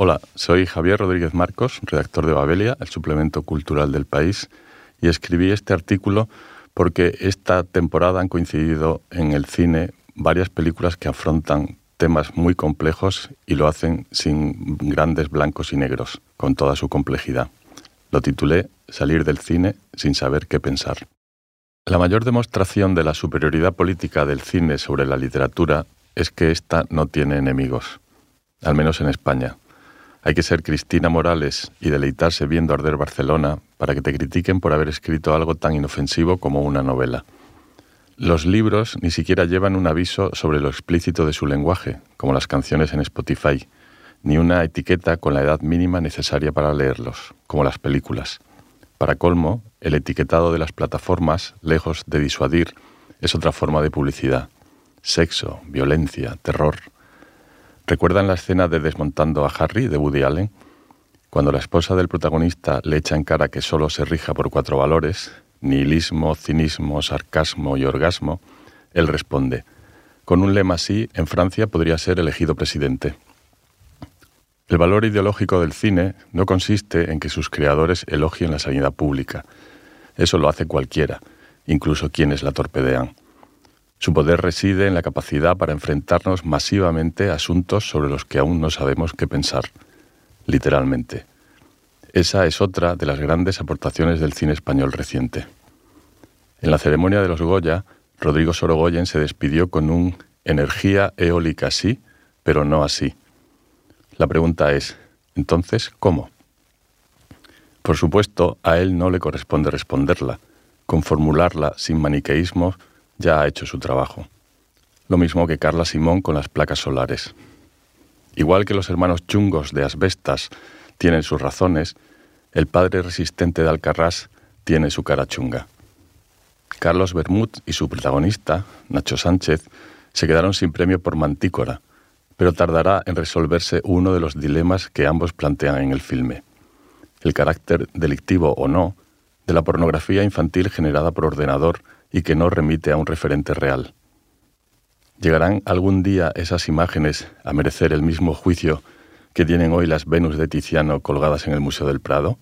Hola, soy Javier Rodríguez Marcos, redactor de Babelia, el suplemento cultural del país, y escribí este artículo porque esta temporada han coincidido en el cine varias películas que afrontan temas muy complejos y lo hacen sin grandes blancos y negros, con toda su complejidad. Lo titulé Salir del cine sin saber qué pensar. La mayor demostración de la superioridad política del cine sobre la literatura es que ésta no tiene enemigos, al menos en España. Hay que ser Cristina Morales y deleitarse viendo arder Barcelona para que te critiquen por haber escrito algo tan inofensivo como una novela. Los libros ni siquiera llevan un aviso sobre lo explícito de su lenguaje, como las canciones en Spotify, ni una etiqueta con la edad mínima necesaria para leerlos, como las películas. Para colmo, el etiquetado de las plataformas, lejos de disuadir, es otra forma de publicidad. Sexo, violencia, terror. ¿Recuerdan la escena de Desmontando a Harry de Woody Allen? Cuando la esposa del protagonista le echa en cara que solo se rija por cuatro valores, nihilismo, cinismo, sarcasmo y orgasmo, él responde, con un lema así, en Francia podría ser elegido presidente. El valor ideológico del cine no consiste en que sus creadores elogien la sanidad pública. Eso lo hace cualquiera, incluso quienes la torpedean. Su poder reside en la capacidad para enfrentarnos masivamente a asuntos sobre los que aún no sabemos qué pensar, literalmente. Esa es otra de las grandes aportaciones del cine español reciente. En la ceremonia de los Goya, Rodrigo Sorogoyen se despidió con un energía eólica sí, pero no así. La pregunta es, entonces, ¿cómo? Por supuesto, a él no le corresponde responderla. Con formularla sin maniqueísmos ya ha hecho su trabajo. Lo mismo que Carla Simón con las placas solares. Igual que los hermanos chungos de Asbestas tienen sus razones, el padre resistente de Alcarrás tiene su cara chunga. Carlos Bermud y su protagonista, Nacho Sánchez, se quedaron sin premio por Mantícora, pero tardará en resolverse uno de los dilemas que ambos plantean en el filme. El carácter delictivo o no de la pornografía infantil generada por ordenador y que no remite a un referente real. ¿Llegarán algún día esas imágenes a merecer el mismo juicio que tienen hoy las Venus de Tiziano colgadas en el Museo del Prado?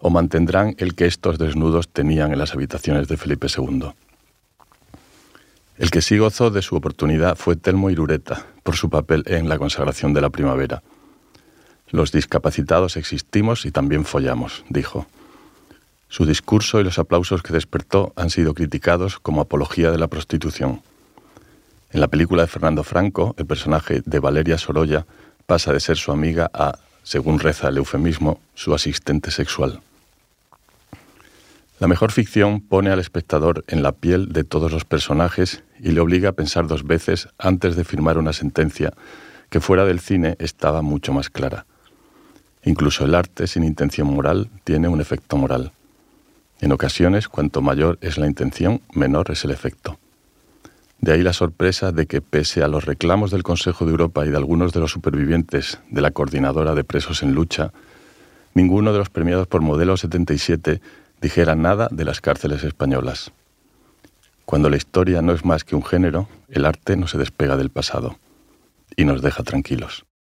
¿O mantendrán el que estos desnudos tenían en las habitaciones de Felipe II? El que sí gozó de su oportunidad fue Telmo Irureta, por su papel en La consagración de la primavera. Los discapacitados existimos y también follamos, dijo. Su discurso y los aplausos que despertó han sido criticados como apología de la prostitución. En la película de Fernando Franco, el personaje de Valeria Sorolla pasa de ser su amiga a, según reza el eufemismo, su asistente sexual. La mejor ficción pone al espectador en la piel de todos los personajes y le obliga a pensar dos veces antes de firmar una sentencia que fuera del cine estaba mucho más clara. Incluso el arte sin intención moral tiene un efecto moral. En ocasiones, cuanto mayor es la intención, menor es el efecto. De ahí la sorpresa de que, pese a los reclamos del Consejo de Europa y de algunos de los supervivientes de la Coordinadora de Presos en Lucha, ninguno de los premiados por Modelo 77 dijera nada de las cárceles españolas. Cuando la historia no es más que un género, el arte no se despega del pasado y nos deja tranquilos.